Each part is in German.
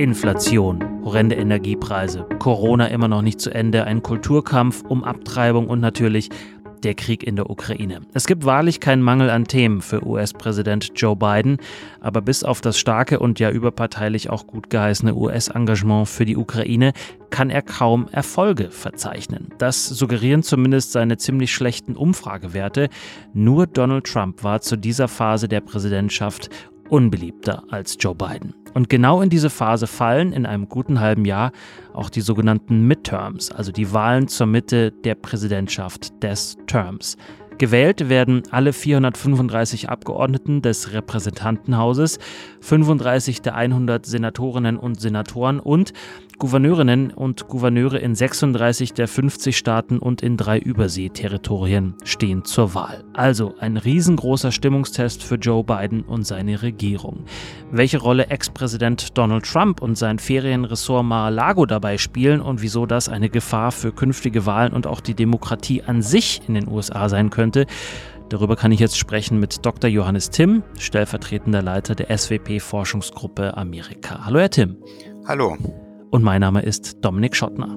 Inflation, horrende Energiepreise, Corona immer noch nicht zu Ende, ein Kulturkampf um Abtreibung und natürlich der Krieg in der Ukraine. Es gibt wahrlich keinen Mangel an Themen für US-Präsident Joe Biden, aber bis auf das starke und ja überparteilich auch gut geheißene US-Engagement für die Ukraine kann er kaum Erfolge verzeichnen. Das suggerieren zumindest seine ziemlich schlechten Umfragewerte. Nur Donald Trump war zu dieser Phase der Präsidentschaft unbeliebter als Joe Biden. Und genau in diese Phase fallen in einem guten halben Jahr auch die sogenannten Midterms, also die Wahlen zur Mitte der Präsidentschaft des Terms. Gewählt werden alle 435 Abgeordneten des Repräsentantenhauses, 35 der 100 Senatorinnen und Senatoren und Gouverneurinnen und Gouverneure in 36 der 50 Staaten und in drei Überseeterritorien stehen zur Wahl. Also ein riesengroßer Stimmungstest für Joe Biden und seine Regierung. Welche Rolle Ex-Präsident Donald Trump und sein Ferienressort Mar-a-Lago dabei spielen und wieso das eine Gefahr für künftige Wahlen und auch die Demokratie an sich in den USA sein könnte, Darüber kann ich jetzt sprechen mit Dr. Johannes Timm, stellvertretender Leiter der SWP-Forschungsgruppe Amerika. Hallo, Herr Timm. Hallo und mein Name ist Dominik Schottner.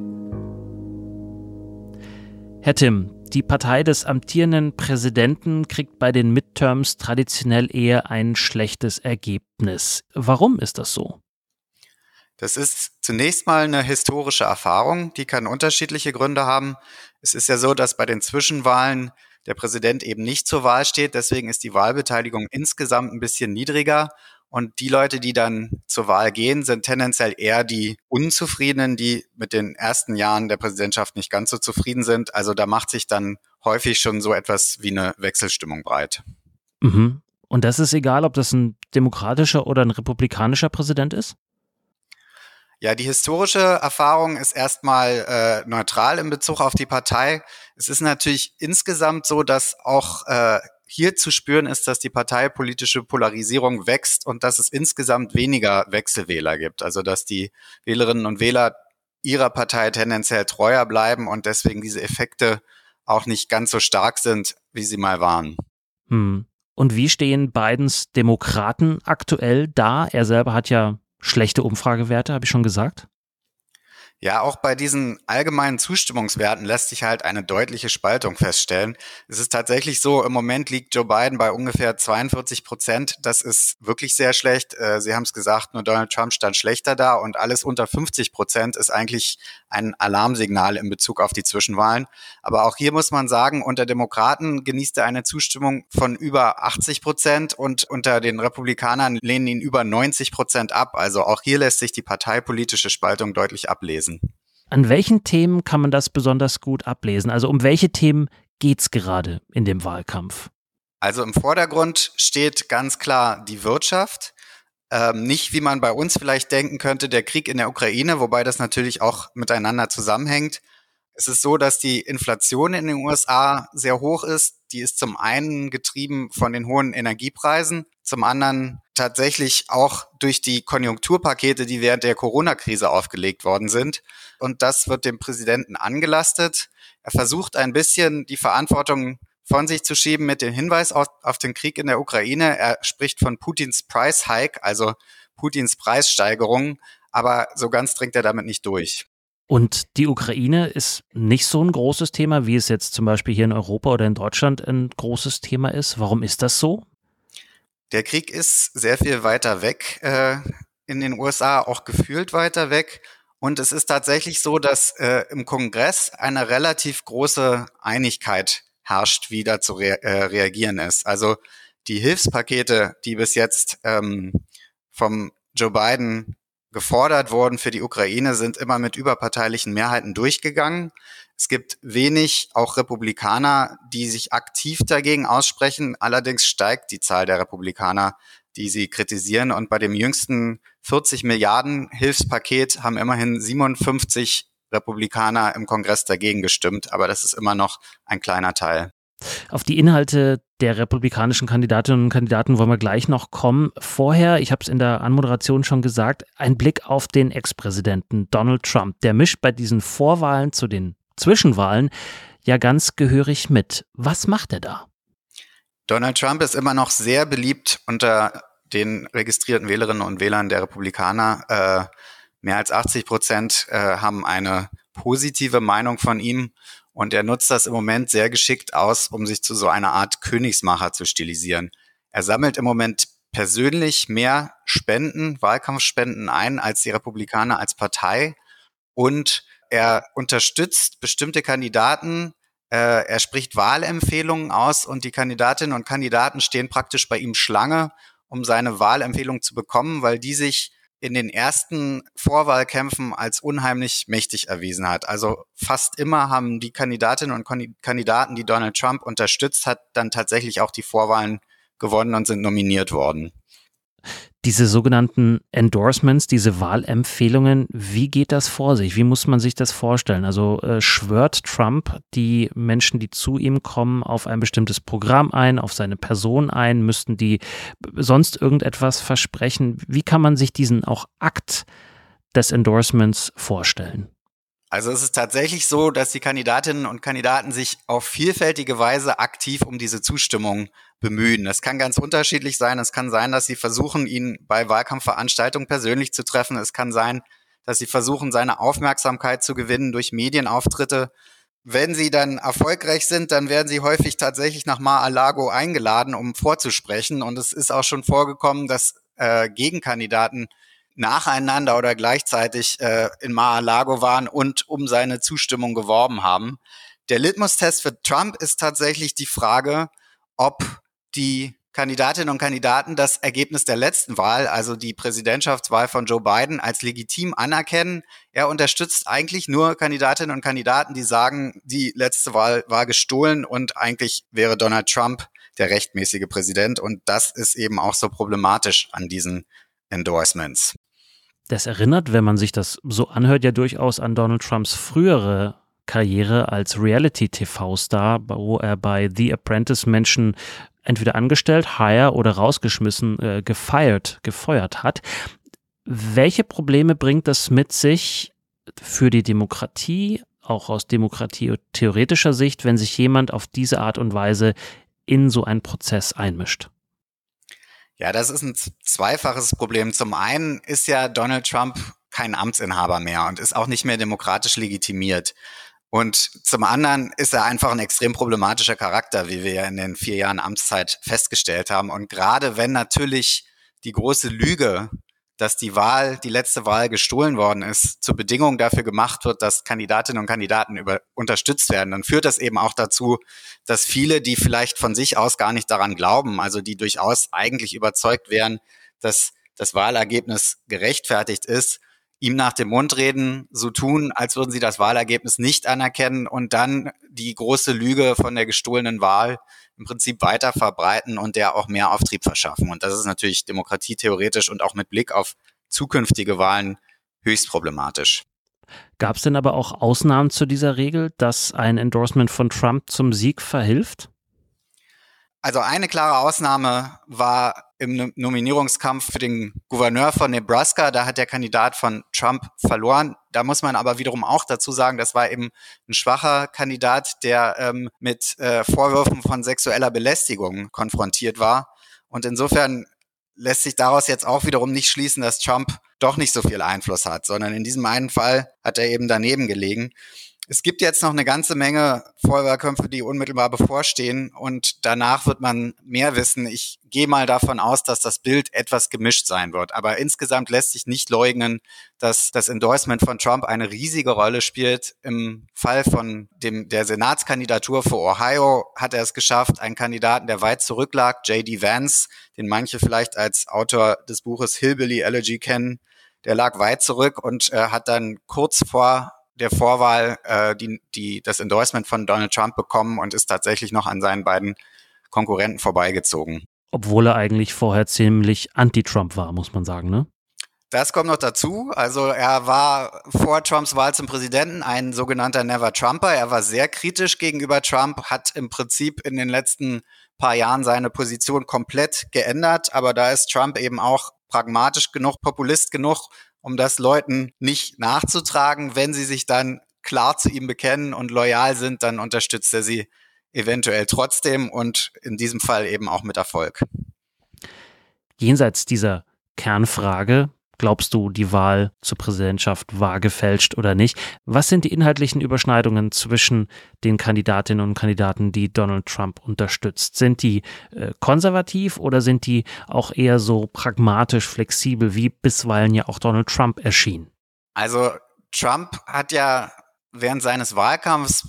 Herr Tim, die Partei des amtierenden Präsidenten kriegt bei den Midterms traditionell eher ein schlechtes Ergebnis. Warum ist das so? Das ist zunächst mal eine historische Erfahrung, die kann unterschiedliche Gründe haben. Es ist ja so, dass bei den Zwischenwahlen der Präsident eben nicht zur Wahl steht, deswegen ist die Wahlbeteiligung insgesamt ein bisschen niedriger und die Leute, die dann zur Wahl gehen, sind tendenziell eher die Unzufriedenen, die mit den ersten Jahren der Präsidentschaft nicht ganz so zufrieden sind. Also da macht sich dann häufig schon so etwas wie eine Wechselstimmung breit. Mhm. Und das ist egal, ob das ein demokratischer oder ein republikanischer Präsident ist? Ja, die historische Erfahrung ist erstmal äh, neutral in Bezug auf die Partei. Es ist natürlich insgesamt so, dass auch äh, hier zu spüren ist, dass die parteipolitische Polarisierung wächst und dass es insgesamt weniger Wechselwähler gibt. Also dass die Wählerinnen und Wähler ihrer Partei tendenziell treuer bleiben und deswegen diese Effekte auch nicht ganz so stark sind, wie sie mal waren. Hm. Und wie stehen Bidens Demokraten aktuell da? Er selber hat ja schlechte Umfragewerte, habe ich schon gesagt. Ja, auch bei diesen allgemeinen Zustimmungswerten lässt sich halt eine deutliche Spaltung feststellen. Es ist tatsächlich so, im Moment liegt Joe Biden bei ungefähr 42 Prozent. Das ist wirklich sehr schlecht. Äh, Sie haben es gesagt, nur Donald Trump stand schlechter da und alles unter 50 Prozent ist eigentlich ein Alarmsignal in Bezug auf die Zwischenwahlen. Aber auch hier muss man sagen, unter Demokraten genießt er eine Zustimmung von über 80 Prozent und unter den Republikanern lehnen ihn über 90 Prozent ab. Also auch hier lässt sich die parteipolitische Spaltung deutlich ablesen lesen. An welchen Themen kann man das besonders gut ablesen? Also um welche Themen geht es gerade in dem Wahlkampf? Also im Vordergrund steht ganz klar die Wirtschaft. Ähm, nicht, wie man bei uns vielleicht denken könnte, der Krieg in der Ukraine, wobei das natürlich auch miteinander zusammenhängt. Es ist so, dass die Inflation in den USA sehr hoch ist. Die ist zum einen getrieben von den hohen Energiepreisen, zum anderen tatsächlich auch durch die Konjunkturpakete, die während der Corona-Krise aufgelegt worden sind. Und das wird dem Präsidenten angelastet. Er versucht ein bisschen die Verantwortung von sich zu schieben mit dem Hinweis auf, auf den Krieg in der Ukraine. Er spricht von Putins Price Hike, also Putins Preissteigerung, aber so ganz dringt er damit nicht durch. Und die Ukraine ist nicht so ein großes Thema, wie es jetzt zum Beispiel hier in Europa oder in Deutschland ein großes Thema ist. Warum ist das so? Der Krieg ist sehr viel weiter weg äh, in den USA, auch gefühlt weiter weg. Und es ist tatsächlich so, dass äh, im Kongress eine relativ große Einigkeit herrscht, wie da zu rea äh, reagieren ist. Also die Hilfspakete, die bis jetzt ähm, vom Joe Biden gefordert wurden für die Ukraine, sind immer mit überparteilichen Mehrheiten durchgegangen. Es gibt wenig, auch Republikaner, die sich aktiv dagegen aussprechen. Allerdings steigt die Zahl der Republikaner, die sie kritisieren. Und bei dem jüngsten 40 Milliarden Hilfspaket haben immerhin 57 Republikaner im Kongress dagegen gestimmt. Aber das ist immer noch ein kleiner Teil. Auf die Inhalte der republikanischen Kandidatinnen und Kandidaten wollen wir gleich noch kommen. Vorher, ich habe es in der Anmoderation schon gesagt, ein Blick auf den Ex-Präsidenten Donald Trump. Der mischt bei diesen Vorwahlen zu den Zwischenwahlen ja ganz gehörig mit. Was macht er da? Donald Trump ist immer noch sehr beliebt unter den registrierten Wählerinnen und Wählern der Republikaner, äh, mehr als 80 Prozent äh, haben eine positive Meinung von ihm. Und er nutzt das im Moment sehr geschickt aus, um sich zu so einer Art Königsmacher zu stilisieren. Er sammelt im Moment persönlich mehr Spenden, Wahlkampfspenden ein als die Republikaner als Partei. Und er unterstützt bestimmte Kandidaten, äh, er spricht Wahlempfehlungen aus und die Kandidatinnen und Kandidaten stehen praktisch bei ihm Schlange, um seine Wahlempfehlung zu bekommen, weil die sich in den ersten Vorwahlkämpfen als unheimlich mächtig erwiesen hat. Also fast immer haben die Kandidatinnen und Kandidaten, die Donald Trump unterstützt hat, dann tatsächlich auch die Vorwahlen gewonnen und sind nominiert worden. Diese sogenannten Endorsements, diese Wahlempfehlungen, wie geht das vor sich? Wie muss man sich das vorstellen? Also äh, schwört Trump die Menschen, die zu ihm kommen, auf ein bestimmtes Programm ein, auf seine Person ein? Müssten die sonst irgendetwas versprechen? Wie kann man sich diesen auch Akt des Endorsements vorstellen? Also es ist tatsächlich so, dass die Kandidatinnen und Kandidaten sich auf vielfältige Weise aktiv um diese Zustimmung bemühen. Das kann ganz unterschiedlich sein. Es kann sein, dass sie versuchen, ihn bei Wahlkampfveranstaltungen persönlich zu treffen. Es kann sein, dass sie versuchen, seine Aufmerksamkeit zu gewinnen durch Medienauftritte. Wenn sie dann erfolgreich sind, dann werden sie häufig tatsächlich nach Mar-a-Lago eingeladen, um vorzusprechen. Und es ist auch schon vorgekommen, dass äh, Gegenkandidaten nacheinander oder gleichzeitig äh, in Mar-a-Lago waren und um seine Zustimmung geworben haben. Der Litmus-Test für Trump ist tatsächlich die Frage, ob die Kandidatinnen und Kandidaten das Ergebnis der letzten Wahl, also die Präsidentschaftswahl von Joe Biden, als legitim anerkennen. Er unterstützt eigentlich nur Kandidatinnen und Kandidaten, die sagen, die letzte Wahl war gestohlen und eigentlich wäre Donald Trump der rechtmäßige Präsident. Und das ist eben auch so problematisch an diesen Endorsements. Das erinnert, wenn man sich das so anhört, ja durchaus an Donald Trumps frühere Karriere als Reality-TV-Star, wo er bei The Apprentice Menschen entweder angestellt, hire oder rausgeschmissen, äh, gefeiert, gefeuert hat. Welche Probleme bringt das mit sich für die Demokratie, auch aus demokratietheoretischer Sicht, wenn sich jemand auf diese Art und Weise in so einen Prozess einmischt? Ja, das ist ein zweifaches Problem. Zum einen ist ja Donald Trump kein Amtsinhaber mehr und ist auch nicht mehr demokratisch legitimiert. Und zum anderen ist er einfach ein extrem problematischer Charakter, wie wir ja in den vier Jahren Amtszeit festgestellt haben. Und gerade wenn natürlich die große Lüge dass die Wahl, die letzte Wahl gestohlen worden ist, zur Bedingung dafür gemacht wird, dass Kandidatinnen und Kandidaten über, unterstützt werden, dann führt das eben auch dazu, dass viele, die vielleicht von sich aus gar nicht daran glauben, also die durchaus eigentlich überzeugt wären, dass das Wahlergebnis gerechtfertigt ist, ihm nach dem Mund reden, so tun, als würden sie das Wahlergebnis nicht anerkennen und dann die große Lüge von der gestohlenen Wahl im Prinzip weiter verbreiten und der auch mehr Auftrieb verschaffen. Und das ist natürlich demokratietheoretisch und auch mit Blick auf zukünftige Wahlen höchst problematisch. Gab es denn aber auch Ausnahmen zu dieser Regel, dass ein Endorsement von Trump zum Sieg verhilft? Also eine klare Ausnahme war im Nominierungskampf für den Gouverneur von Nebraska. Da hat der Kandidat von Trump verloren. Da muss man aber wiederum auch dazu sagen, das war eben ein schwacher Kandidat, der ähm, mit äh, Vorwürfen von sexueller Belästigung konfrontiert war. Und insofern lässt sich daraus jetzt auch wiederum nicht schließen, dass Trump doch nicht so viel Einfluss hat, sondern in diesem einen Fall hat er eben daneben gelegen. Es gibt jetzt noch eine ganze Menge Feuerwehrkämpfe, die unmittelbar bevorstehen und danach wird man mehr wissen. Ich gehe mal davon aus, dass das Bild etwas gemischt sein wird. Aber insgesamt lässt sich nicht leugnen, dass das Endorsement von Trump eine riesige Rolle spielt. Im Fall von dem, der Senatskandidatur für Ohio hat er es geschafft, einen Kandidaten, der weit zurücklag, J.D. Vance, den manche vielleicht als Autor des Buches Hillbilly Elegy kennen, der lag weit zurück und äh, hat dann kurz vor der Vorwahl äh, die, die, das Endorsement von Donald Trump bekommen und ist tatsächlich noch an seinen beiden Konkurrenten vorbeigezogen. Obwohl er eigentlich vorher ziemlich anti-Trump war, muss man sagen, ne? Das kommt noch dazu. Also er war vor Trumps Wahl zum Präsidenten ein sogenannter Never Trumper. Er war sehr kritisch gegenüber Trump, hat im Prinzip in den letzten paar Jahren seine Position komplett geändert. Aber da ist Trump eben auch pragmatisch genug, populist genug um das Leuten nicht nachzutragen. Wenn sie sich dann klar zu ihm bekennen und loyal sind, dann unterstützt er sie eventuell trotzdem und in diesem Fall eben auch mit Erfolg. jenseits dieser Kernfrage, glaubst du, die Wahl zur Präsidentschaft war gefälscht oder nicht? Was sind die inhaltlichen Überschneidungen zwischen den Kandidatinnen und Kandidaten, die Donald Trump unterstützt? Sind die äh, konservativ oder sind die auch eher so pragmatisch, flexibel, wie bisweilen ja auch Donald Trump erschien? Also Trump hat ja während seines Wahlkampfs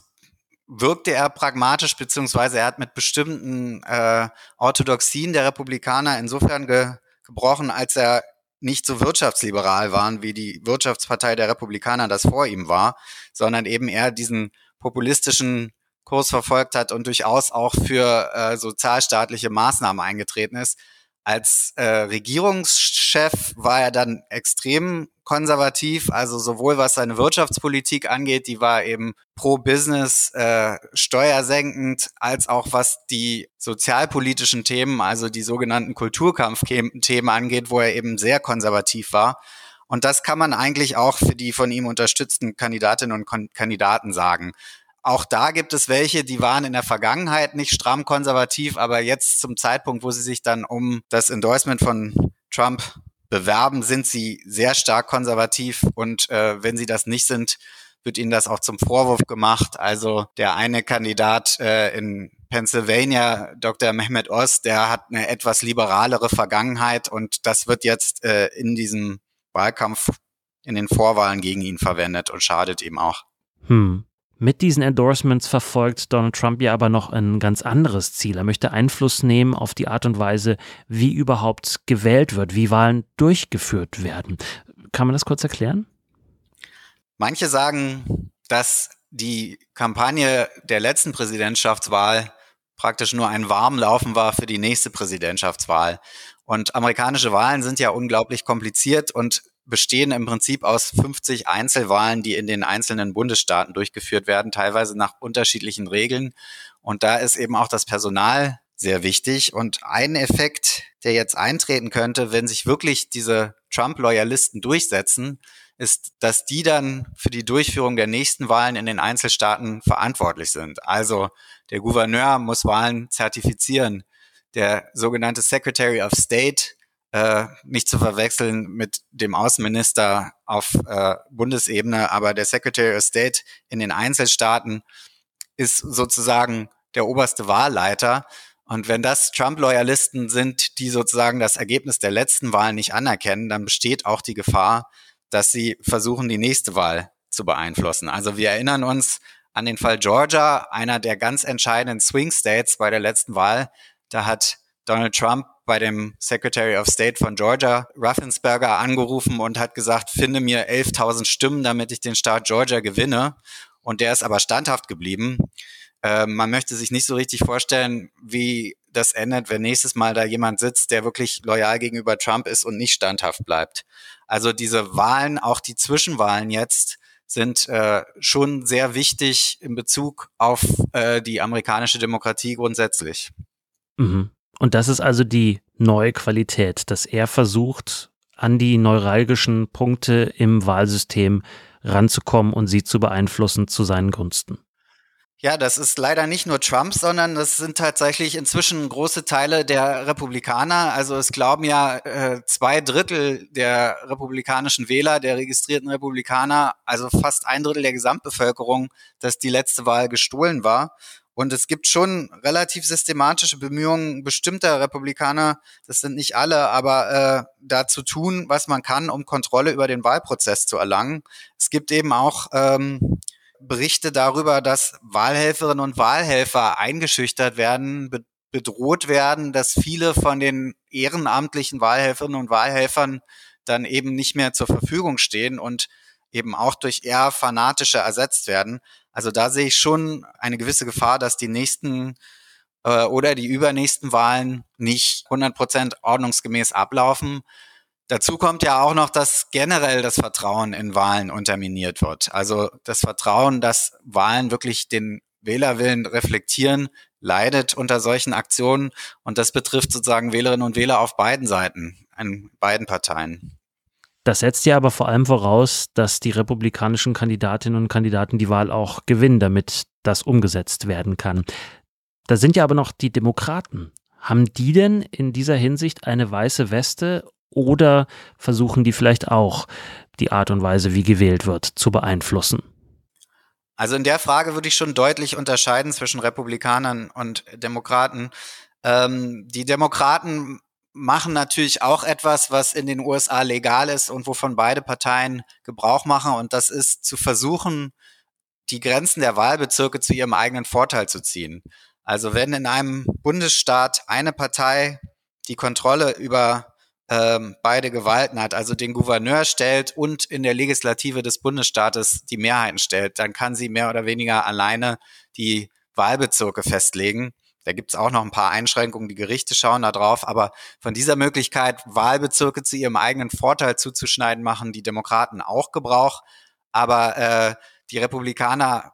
wirkte er pragmatisch, beziehungsweise er hat mit bestimmten äh, Orthodoxien der Republikaner insofern ge gebrochen, als er nicht so wirtschaftsliberal waren, wie die Wirtschaftspartei der Republikaner das vor ihm war, sondern eben eher diesen populistischen Kurs verfolgt hat und durchaus auch für äh, sozialstaatliche Maßnahmen eingetreten ist. Als äh, Regierungschef war er dann extrem konservativ, also sowohl was seine Wirtschaftspolitik angeht, die war eben pro Business, äh, steuersenkend, als auch was die sozialpolitischen Themen, also die sogenannten Kulturkampfthemen angeht, wo er eben sehr konservativ war. Und das kann man eigentlich auch für die von ihm unterstützten Kandidatinnen und Kandidaten sagen. Auch da gibt es welche, die waren in der Vergangenheit nicht stramm konservativ, aber jetzt zum Zeitpunkt, wo sie sich dann um das Endorsement von Trump bewerben, sind sie sehr stark konservativ und äh, wenn sie das nicht sind, wird ihnen das auch zum Vorwurf gemacht. Also der eine Kandidat äh, in Pennsylvania, Dr. Mehmet Oz, der hat eine etwas liberalere Vergangenheit und das wird jetzt äh, in diesem Wahlkampf in den Vorwahlen gegen ihn verwendet und schadet ihm auch. Hm. Mit diesen Endorsements verfolgt Donald Trump ja aber noch ein ganz anderes Ziel. Er möchte Einfluss nehmen auf die Art und Weise, wie überhaupt gewählt wird, wie Wahlen durchgeführt werden. Kann man das kurz erklären? Manche sagen, dass die Kampagne der letzten Präsidentschaftswahl praktisch nur ein Warmlaufen war für die nächste Präsidentschaftswahl. Und amerikanische Wahlen sind ja unglaublich kompliziert und bestehen im Prinzip aus 50 Einzelwahlen, die in den einzelnen Bundesstaaten durchgeführt werden, teilweise nach unterschiedlichen Regeln. Und da ist eben auch das Personal sehr wichtig. Und ein Effekt, der jetzt eintreten könnte, wenn sich wirklich diese Trump-Loyalisten durchsetzen, ist, dass die dann für die Durchführung der nächsten Wahlen in den Einzelstaaten verantwortlich sind. Also der Gouverneur muss Wahlen zertifizieren. Der sogenannte Secretary of State äh, nicht zu verwechseln mit dem Außenminister auf äh, Bundesebene, aber der Secretary of State in den Einzelstaaten ist sozusagen der oberste Wahlleiter. Und wenn das Trump-Loyalisten sind, die sozusagen das Ergebnis der letzten Wahl nicht anerkennen, dann besteht auch die Gefahr, dass sie versuchen, die nächste Wahl zu beeinflussen. Also wir erinnern uns an den Fall Georgia, einer der ganz entscheidenden Swing States bei der letzten Wahl. Da hat Donald Trump bei dem Secretary of State von Georgia, Raffensperger, angerufen und hat gesagt, finde mir 11.000 Stimmen, damit ich den Staat Georgia gewinne. Und der ist aber standhaft geblieben. Äh, man möchte sich nicht so richtig vorstellen, wie das endet, wenn nächstes Mal da jemand sitzt, der wirklich loyal gegenüber Trump ist und nicht standhaft bleibt. Also diese Wahlen, auch die Zwischenwahlen jetzt, sind äh, schon sehr wichtig in Bezug auf äh, die amerikanische Demokratie grundsätzlich. Mhm. Und das ist also die neue Qualität, dass er versucht, an die neuralgischen Punkte im Wahlsystem ranzukommen und sie zu beeinflussen zu seinen Gunsten. Ja, das ist leider nicht nur Trump, sondern das sind tatsächlich inzwischen große Teile der Republikaner. Also es glauben ja äh, zwei Drittel der republikanischen Wähler, der registrierten Republikaner, also fast ein Drittel der Gesamtbevölkerung, dass die letzte Wahl gestohlen war. Und es gibt schon relativ systematische Bemühungen bestimmter Republikaner, das sind nicht alle, aber äh, da zu tun, was man kann, um Kontrolle über den Wahlprozess zu erlangen. Es gibt eben auch ähm, Berichte darüber, dass Wahlhelferinnen und Wahlhelfer eingeschüchtert werden, be bedroht werden, dass viele von den ehrenamtlichen Wahlhelferinnen und Wahlhelfern dann eben nicht mehr zur Verfügung stehen und eben auch durch eher fanatische ersetzt werden. Also da sehe ich schon eine gewisse Gefahr, dass die nächsten äh, oder die übernächsten Wahlen nicht 100 Prozent ordnungsgemäß ablaufen. Dazu kommt ja auch noch, dass generell das Vertrauen in Wahlen unterminiert wird. Also das Vertrauen, dass Wahlen wirklich den Wählerwillen reflektieren, leidet unter solchen Aktionen. Und das betrifft sozusagen Wählerinnen und Wähler auf beiden Seiten, an beiden Parteien. Das setzt ja aber vor allem voraus, dass die republikanischen Kandidatinnen und Kandidaten die Wahl auch gewinnen, damit das umgesetzt werden kann. Da sind ja aber noch die Demokraten. Haben die denn in dieser Hinsicht eine weiße Weste oder versuchen die vielleicht auch die Art und Weise, wie gewählt wird, zu beeinflussen? Also in der Frage würde ich schon deutlich unterscheiden zwischen Republikanern und Demokraten. Ähm, die Demokraten machen natürlich auch etwas, was in den USA legal ist und wovon beide Parteien Gebrauch machen. Und das ist zu versuchen, die Grenzen der Wahlbezirke zu ihrem eigenen Vorteil zu ziehen. Also wenn in einem Bundesstaat eine Partei die Kontrolle über ähm, beide Gewalten hat, also den Gouverneur stellt und in der Legislative des Bundesstaates die Mehrheiten stellt, dann kann sie mehr oder weniger alleine die Wahlbezirke festlegen. Da gibt's auch noch ein paar Einschränkungen, die Gerichte schauen da drauf, aber von dieser Möglichkeit, Wahlbezirke zu ihrem eigenen Vorteil zuzuschneiden, machen die Demokraten auch Gebrauch. Aber äh, die Republikaner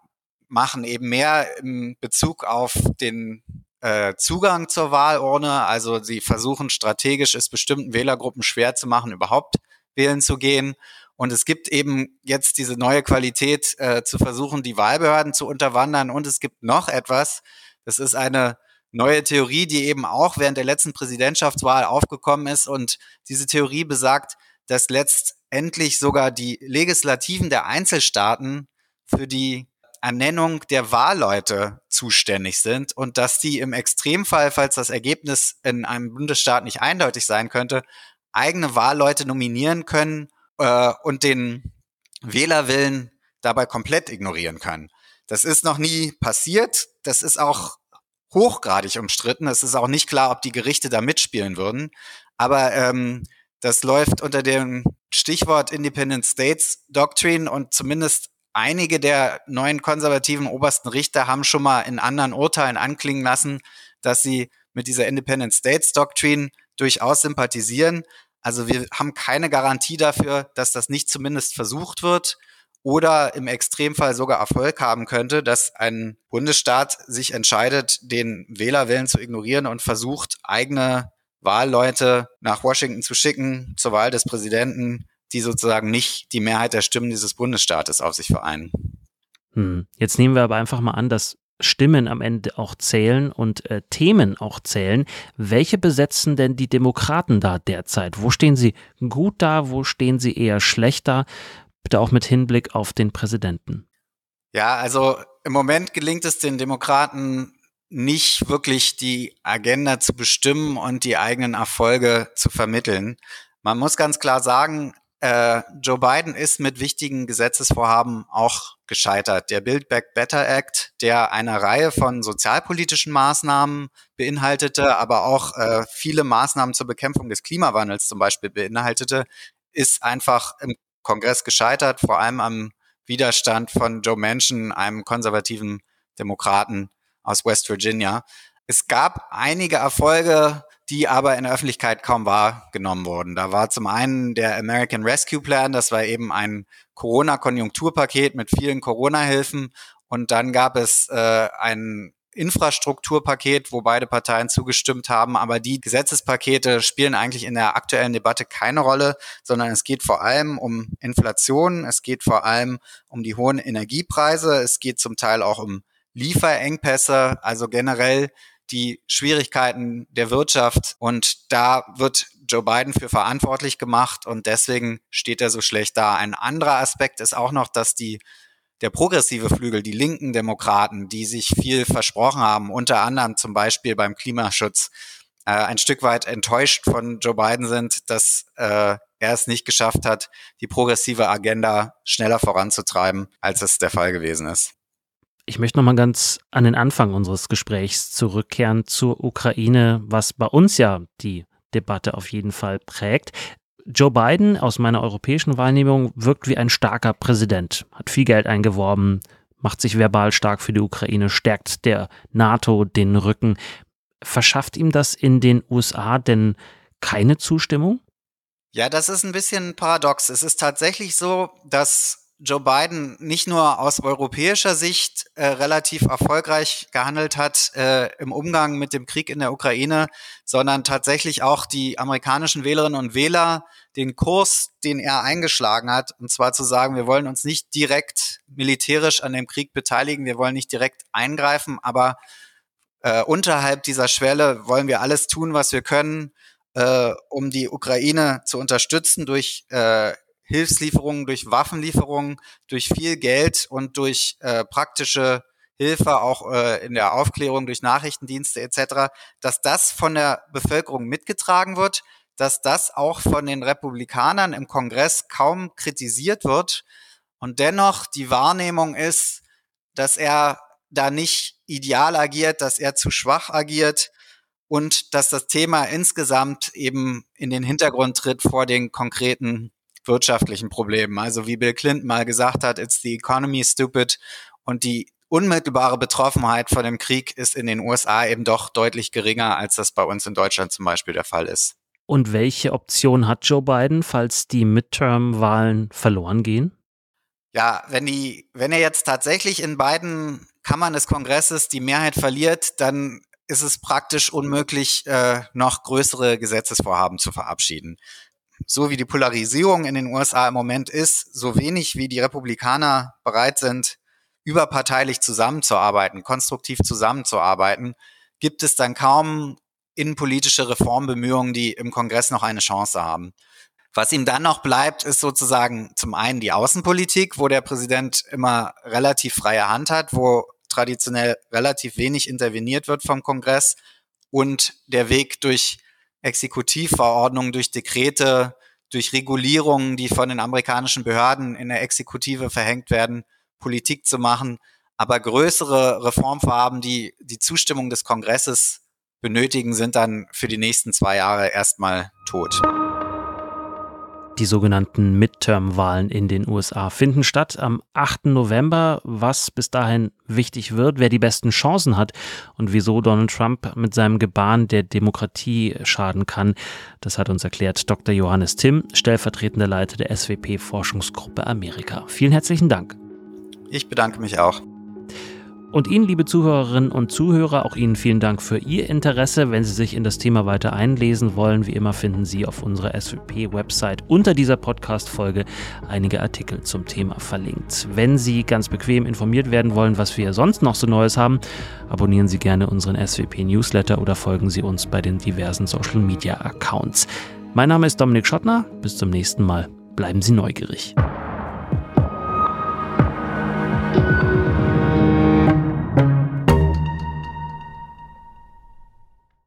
machen eben mehr im Bezug auf den äh, Zugang zur Wahlurne. Also sie versuchen strategisch es bestimmten Wählergruppen schwer zu machen, überhaupt wählen zu gehen. Und es gibt eben jetzt diese neue Qualität, äh, zu versuchen, die Wahlbehörden zu unterwandern. Und es gibt noch etwas, das ist eine neue Theorie, die eben auch während der letzten Präsidentschaftswahl aufgekommen ist. Und diese Theorie besagt, dass letztendlich sogar die Legislativen der Einzelstaaten für die Ernennung der Wahlleute zuständig sind und dass die im Extremfall, falls das Ergebnis in einem Bundesstaat nicht eindeutig sein könnte, eigene Wahlleute nominieren können äh, und den Wählerwillen dabei komplett ignorieren können. Das ist noch nie passiert. Das ist auch hochgradig umstritten. Es ist auch nicht klar, ob die Gerichte da mitspielen würden. Aber ähm, das läuft unter dem Stichwort Independent States Doctrine und zumindest einige der neuen konservativen obersten Richter haben schon mal in anderen Urteilen anklingen lassen, dass sie mit dieser Independent States Doctrine durchaus sympathisieren. Also wir haben keine Garantie dafür, dass das nicht zumindest versucht wird oder im Extremfall sogar Erfolg haben könnte, dass ein Bundesstaat sich entscheidet, den Wählerwillen zu ignorieren und versucht, eigene Wahlleute nach Washington zu schicken zur Wahl des Präsidenten, die sozusagen nicht die Mehrheit der Stimmen dieses Bundesstaates auf sich vereinen. Hm. Jetzt nehmen wir aber einfach mal an, dass Stimmen am Ende auch zählen und äh, Themen auch zählen. Welche besetzen denn die Demokraten da derzeit? Wo stehen sie gut da? Wo stehen sie eher schlechter? Bitte auch mit Hinblick auf den Präsidenten. Ja, also im Moment gelingt es den Demokraten nicht wirklich die Agenda zu bestimmen und die eigenen Erfolge zu vermitteln. Man muss ganz klar sagen, äh, Joe Biden ist mit wichtigen Gesetzesvorhaben auch gescheitert. Der Build Back Better Act, der eine Reihe von sozialpolitischen Maßnahmen beinhaltete, aber auch äh, viele Maßnahmen zur Bekämpfung des Klimawandels zum Beispiel beinhaltete, ist einfach im Kongress gescheitert, vor allem am Widerstand von Joe Manchin, einem konservativen Demokraten aus West Virginia. Es gab einige Erfolge die aber in der Öffentlichkeit kaum wahrgenommen wurden. Da war zum einen der American Rescue Plan, das war eben ein Corona-Konjunkturpaket mit vielen Corona-Hilfen. Und dann gab es äh, ein Infrastrukturpaket, wo beide Parteien zugestimmt haben. Aber die Gesetzespakete spielen eigentlich in der aktuellen Debatte keine Rolle, sondern es geht vor allem um Inflation, es geht vor allem um die hohen Energiepreise, es geht zum Teil auch um Lieferengpässe, also generell die Schwierigkeiten der Wirtschaft und da wird Joe Biden für verantwortlich gemacht und deswegen steht er so schlecht da. Ein anderer Aspekt ist auch noch, dass die der progressive Flügel, die linken Demokraten, die sich viel versprochen haben, unter anderem zum Beispiel beim Klimaschutz, äh, ein Stück weit enttäuscht von Joe Biden sind, dass äh, er es nicht geschafft hat, die progressive Agenda schneller voranzutreiben, als es der Fall gewesen ist. Ich möchte noch mal ganz an den Anfang unseres Gesprächs zurückkehren zur Ukraine, was bei uns ja die Debatte auf jeden Fall prägt. Joe Biden aus meiner europäischen Wahrnehmung wirkt wie ein starker Präsident, hat viel Geld eingeworben, macht sich verbal stark für die Ukraine, stärkt der NATO den Rücken. Verschafft ihm das in den USA denn keine Zustimmung? Ja, das ist ein bisschen paradox. Es ist tatsächlich so, dass Joe Biden nicht nur aus europäischer Sicht äh, relativ erfolgreich gehandelt hat äh, im Umgang mit dem Krieg in der Ukraine, sondern tatsächlich auch die amerikanischen Wählerinnen und Wähler den Kurs, den er eingeschlagen hat, und zwar zu sagen, wir wollen uns nicht direkt militärisch an dem Krieg beteiligen, wir wollen nicht direkt eingreifen, aber äh, unterhalb dieser Schwelle wollen wir alles tun, was wir können, äh, um die Ukraine zu unterstützen durch äh, Hilfslieferungen, durch Waffenlieferungen, durch viel Geld und durch äh, praktische Hilfe, auch äh, in der Aufklärung durch Nachrichtendienste etc., dass das von der Bevölkerung mitgetragen wird, dass das auch von den Republikanern im Kongress kaum kritisiert wird und dennoch die Wahrnehmung ist, dass er da nicht ideal agiert, dass er zu schwach agiert und dass das Thema insgesamt eben in den Hintergrund tritt vor den konkreten wirtschaftlichen Problemen. Also wie Bill Clinton mal gesagt hat, it's the economy stupid und die unmittelbare Betroffenheit von dem Krieg ist in den USA eben doch deutlich geringer, als das bei uns in Deutschland zum Beispiel der Fall ist. Und welche Option hat Joe Biden, falls die Midterm-Wahlen verloren gehen? Ja, wenn die, wenn er jetzt tatsächlich in beiden Kammern des Kongresses die Mehrheit verliert, dann ist es praktisch unmöglich, äh, noch größere Gesetzesvorhaben zu verabschieden. So wie die Polarisierung in den USA im Moment ist, so wenig wie die Republikaner bereit sind, überparteilich zusammenzuarbeiten, konstruktiv zusammenzuarbeiten, gibt es dann kaum innenpolitische Reformbemühungen, die im Kongress noch eine Chance haben. Was ihm dann noch bleibt, ist sozusagen zum einen die Außenpolitik, wo der Präsident immer relativ freie Hand hat, wo traditionell relativ wenig interveniert wird vom Kongress und der Weg durch Exekutivverordnungen, durch Dekrete, durch Regulierungen, die von den amerikanischen Behörden in der Exekutive verhängt werden, Politik zu machen. Aber größere Reformvorhaben, die die Zustimmung des Kongresses benötigen, sind dann für die nächsten zwei Jahre erstmal tot. Die sogenannten Midterm-Wahlen in den USA finden statt am 8. November. Was bis dahin wichtig wird, wer die besten Chancen hat und wieso Donald Trump mit seinem Gebaren der Demokratie schaden kann, das hat uns erklärt Dr. Johannes Timm, stellvertretender Leiter der SWP-Forschungsgruppe Amerika. Vielen herzlichen Dank. Ich bedanke mich auch. Und Ihnen, liebe Zuhörerinnen und Zuhörer, auch Ihnen vielen Dank für Ihr Interesse. Wenn Sie sich in das Thema weiter einlesen wollen, wie immer finden Sie auf unserer SWP-Website unter dieser Podcast-Folge einige Artikel zum Thema verlinkt. Wenn Sie ganz bequem informiert werden wollen, was wir sonst noch so Neues haben, abonnieren Sie gerne unseren SWP-Newsletter oder folgen Sie uns bei den diversen Social-Media-Accounts. Mein Name ist Dominik Schottner. Bis zum nächsten Mal. Bleiben Sie neugierig.